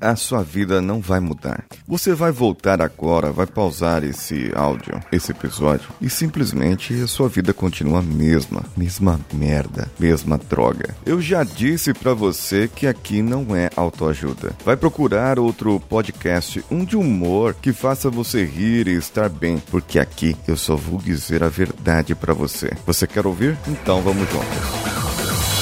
a sua vida não vai mudar. Você vai voltar agora, vai pausar esse áudio, esse episódio, e simplesmente a sua vida continua a mesma, mesma merda, mesma droga. Eu já disse para você que aqui não é autoajuda. Vai procurar outro podcast, um de humor que faça você rir e estar bem, porque aqui eu só vou dizer a verdade para você. Você quer ouvir? Então vamos juntos.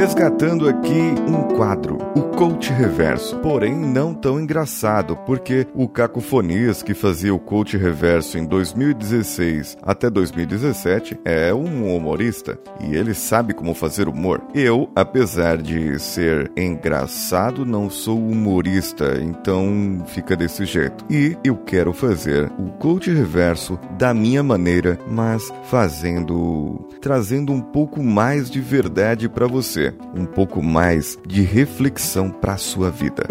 Resgatando aqui um quadro, o Coach Reverso, porém não tão engraçado, porque o Cacofonias, que fazia o Coach Reverso em 2016 até 2017, é um humorista e ele sabe como fazer humor. Eu, apesar de ser engraçado, não sou humorista, então fica desse jeito. E eu quero fazer o Coach Reverso da minha maneira, mas fazendo, trazendo um pouco mais de verdade para você um pouco mais de reflexão para a sua vida.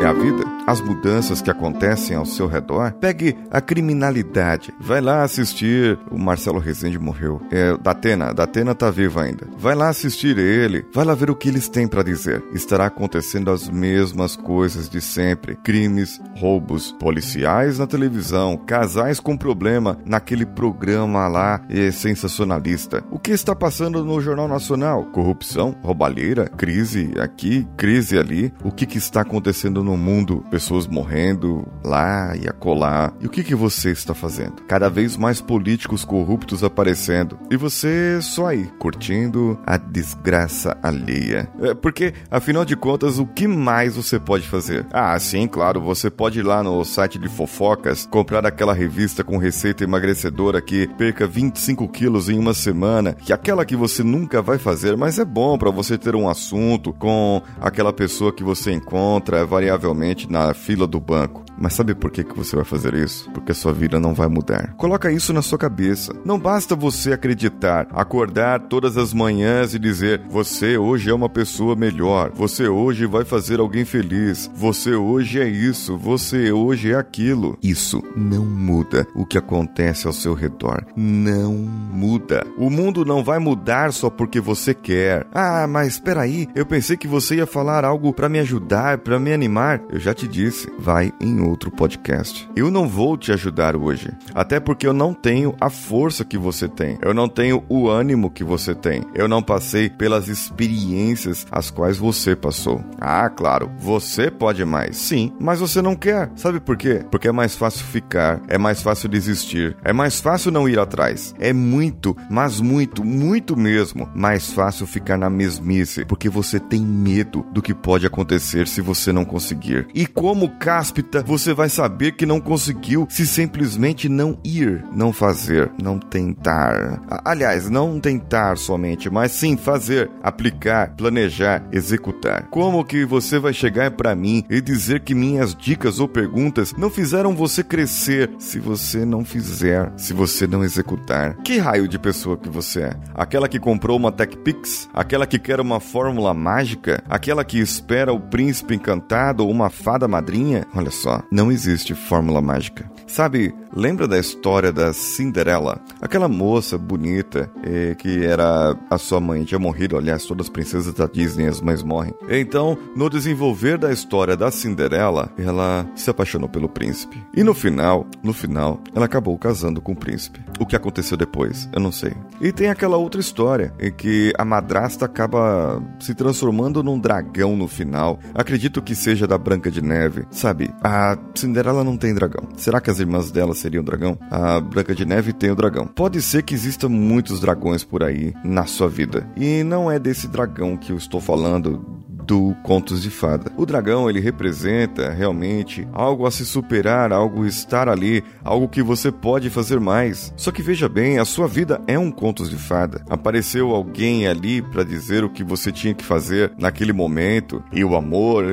É a vida? As mudanças que acontecem ao seu redor? Pegue a criminalidade. Vai lá assistir. O Marcelo Rezende morreu. É, Datena. Datena tá vivo ainda. Vai lá assistir ele. Vai lá ver o que eles têm para dizer. Estará acontecendo as mesmas coisas de sempre: crimes, roubos, policiais na televisão, casais com problema naquele programa lá é, sensacionalista. O que está passando no Jornal Nacional? Corrupção, roubalheira, crise aqui, crise ali. O que, que está acontecendo? acontecendo no mundo, pessoas morrendo lá e acolá. E o que, que você está fazendo? Cada vez mais políticos corruptos aparecendo. E você só aí, curtindo a desgraça alheia. É, porque, afinal de contas, o que mais você pode fazer? Ah, sim, claro, você pode ir lá no site de fofocas, comprar aquela revista com receita emagrecedora que perca 25 quilos em uma semana, que aquela que você nunca vai fazer, mas é bom para você ter um assunto com aquela pessoa que você encontra encontra variavelmente na fila do banco. Mas sabe por que, que você vai fazer isso? Porque a sua vida não vai mudar. Coloca isso na sua cabeça. Não basta você acreditar, acordar todas as manhãs e dizer: você hoje é uma pessoa melhor, você hoje vai fazer alguém feliz, você hoje é isso, você hoje é aquilo. Isso não muda o que acontece ao seu redor. Não muda. O mundo não vai mudar só porque você quer. Ah, mas espera aí, eu pensei que você ia falar algo para me ajudar, para me animar. Eu já te disse, vai em outro podcast. Eu não vou te ajudar hoje, até porque eu não tenho a força que você tem. Eu não tenho o ânimo que você tem. Eu não passei pelas experiências as quais você passou. Ah, claro, você pode mais. Sim, mas você não quer. Sabe por quê? Porque é mais fácil ficar, é mais fácil desistir, é mais fácil não ir atrás. É muito, mas muito, muito mesmo mais fácil ficar na mesmice, porque você tem medo do que pode acontecer se você não conseguir. E como cáspita, você você vai saber que não conseguiu se simplesmente não ir, não fazer, não tentar. Aliás, não tentar somente, mas sim fazer, aplicar, planejar, executar. Como que você vai chegar para mim e dizer que minhas dicas ou perguntas não fizeram você crescer se você não fizer, se você não executar? Que raio de pessoa que você é? Aquela que comprou uma TechPix? Aquela que quer uma fórmula mágica? Aquela que espera o príncipe encantado uma fada madrinha? Olha só, não existe fórmula mágica. Sabe, lembra da história da Cinderela? Aquela moça bonita eh, que era a sua mãe, tinha morrido, aliás, todas as princesas da Disney, as mães morrem. Então, no desenvolver da história da Cinderela, ela se apaixonou pelo príncipe. E no final, no final, ela acabou casando com o príncipe. O que aconteceu depois, eu não sei. E tem aquela outra história em que a madrasta acaba se transformando num dragão no final. Acredito que seja da Branca de Neve. Sabe, a Cinderela não tem dragão. Será que as irmãs dela seriam dragão? A Branca de Neve tem o dragão. Pode ser que existam muitos dragões por aí na sua vida. E não é desse dragão que eu estou falando do Contos de Fada. O dragão, ele representa realmente algo a se superar, algo estar ali, algo que você pode fazer mais. Só que veja bem, a sua vida é um Contos de Fada. Apareceu alguém ali para dizer o que você tinha que fazer naquele momento e o amor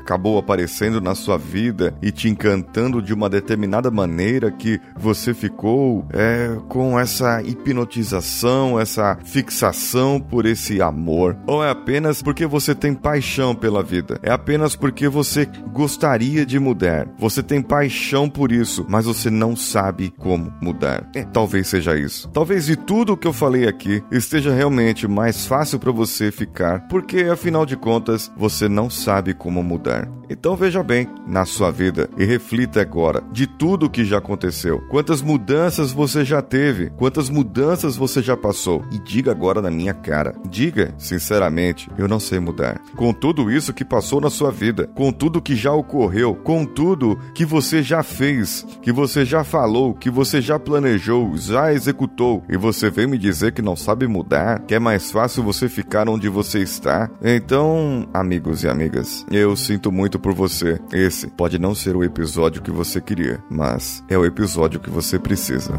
acabou aparecendo na sua vida e te encantando de uma determinada maneira que você ficou é, com essa hipnotização, essa fixação por esse amor? Ou é apenas porque você tem paixão pela vida? É apenas porque você gostaria de mudar? Você tem paixão por isso, mas você não sabe como mudar? É, talvez seja isso. Talvez de tudo que eu falei aqui esteja realmente mais fácil para você ficar, porque afinal de contas você não sabe como mudar. Então veja bem na sua vida e reflita agora de tudo que já aconteceu. Quantas mudanças você já teve? Quantas mudanças você já passou? E diga agora na minha cara. Diga, sinceramente, eu não sei mudar. Com tudo isso que passou na sua vida, com tudo que já ocorreu, com tudo que você já fez, que você já falou, que você já planejou, já executou, e você vem me dizer que não sabe mudar, que é mais fácil você ficar onde você está. Então, amigos e amigas, eu sinto muito por você. Esse pode não ser o episódio que você queria, mas é o episódio que você precisa.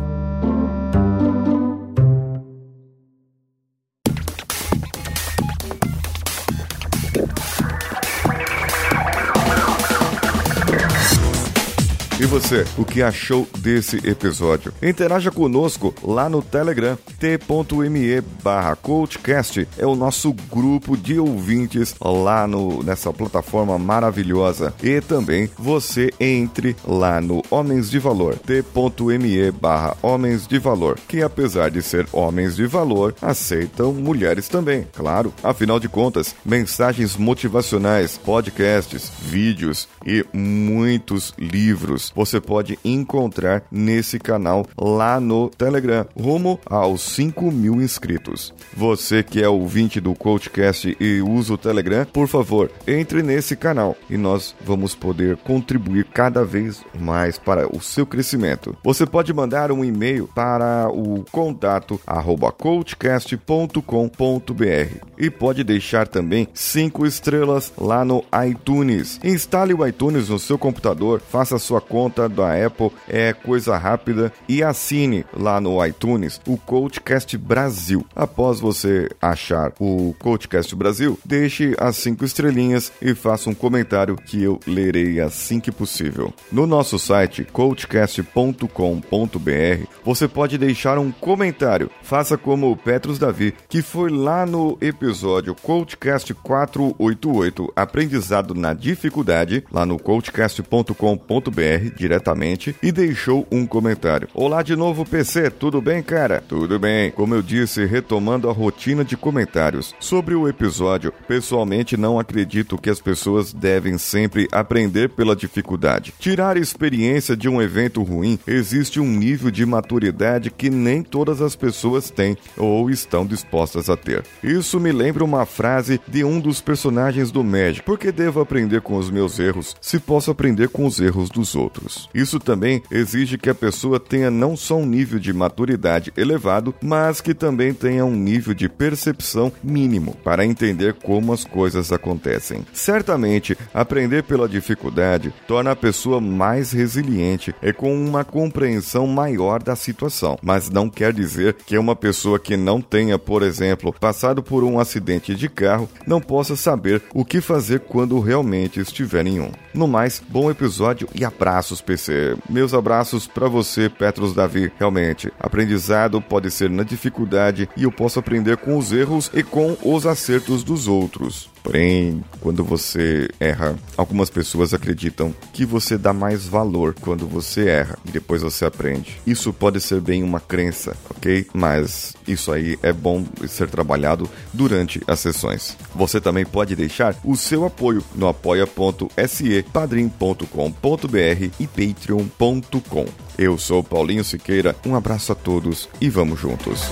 Você, o que achou desse episódio? Interaja conosco lá no Telegram, t.me barra coachcast. É o nosso grupo de ouvintes lá no, nessa plataforma maravilhosa. E também você entre lá no Homens de Valor, t.me barra Homens de Valor, que apesar de ser homens de valor, aceitam mulheres também, claro. Afinal de contas, mensagens motivacionais, podcasts, vídeos e muitos livros você pode encontrar nesse canal lá no Telegram, rumo aos 5 mil inscritos. Você que é ouvinte do CoachCast e usa o Telegram, por favor, entre nesse canal e nós vamos poder contribuir cada vez mais para o seu crescimento. Você pode mandar um e-mail para o contato arroba coachcast.com.br e pode deixar também cinco estrelas lá no iTunes. Instale o iTunes no seu computador, faça sua conta da Apple, é coisa rápida e assine lá no iTunes o Coachcast Brasil. Após você achar o Coachcast Brasil, deixe as cinco estrelinhas e faça um comentário que eu lerei assim que possível. No nosso site coachcast.com.br você pode deixar um comentário. Faça como o Petrus Davi, que foi lá no episódio Coachcast 488, Aprendizado na Dificuldade, lá no coachcast.com.br, diretamente, e deixou um comentário. Olá de novo, PC, tudo bem, cara? Tudo bem. Como eu disse, retomando a rotina de comentários. Sobre o episódio, pessoalmente não acredito que as pessoas devem sempre aprender pela dificuldade. Tirar experiência de um evento ruim, existe um nível de maturidade que nem todas as pessoas têm ou estão dispostas a ter. Isso me lembra uma frase de um dos personagens do Magic: Por que devo aprender com os meus erros se posso aprender com os erros dos outros? Isso também exige que a pessoa tenha não só um nível de maturidade elevado, mas que também tenha um nível de percepção mínimo para entender como as coisas acontecem. Certamente, aprender pela dificuldade torna a pessoa mais resiliente e com uma compreensão maior da situação, mas não quer dizer que uma pessoa que não tenha, por exemplo, passado por um acidente de carro não possa saber o que fazer quando realmente estiver em um. No mais, bom episódio e PC. Meus abraços para você, Petros Davi. Realmente, aprendizado pode ser na dificuldade e eu posso aprender com os erros e com os acertos dos outros. Porém, quando você erra, algumas pessoas acreditam que você dá mais valor quando você erra e depois você aprende. Isso pode ser bem uma crença, ok? Mas isso aí é bom ser trabalhado durante as sessões. Você também pode deixar o seu apoio no apoia.se, padrim.com.br e patreon.com. Eu sou Paulinho Siqueira, um abraço a todos e vamos juntos.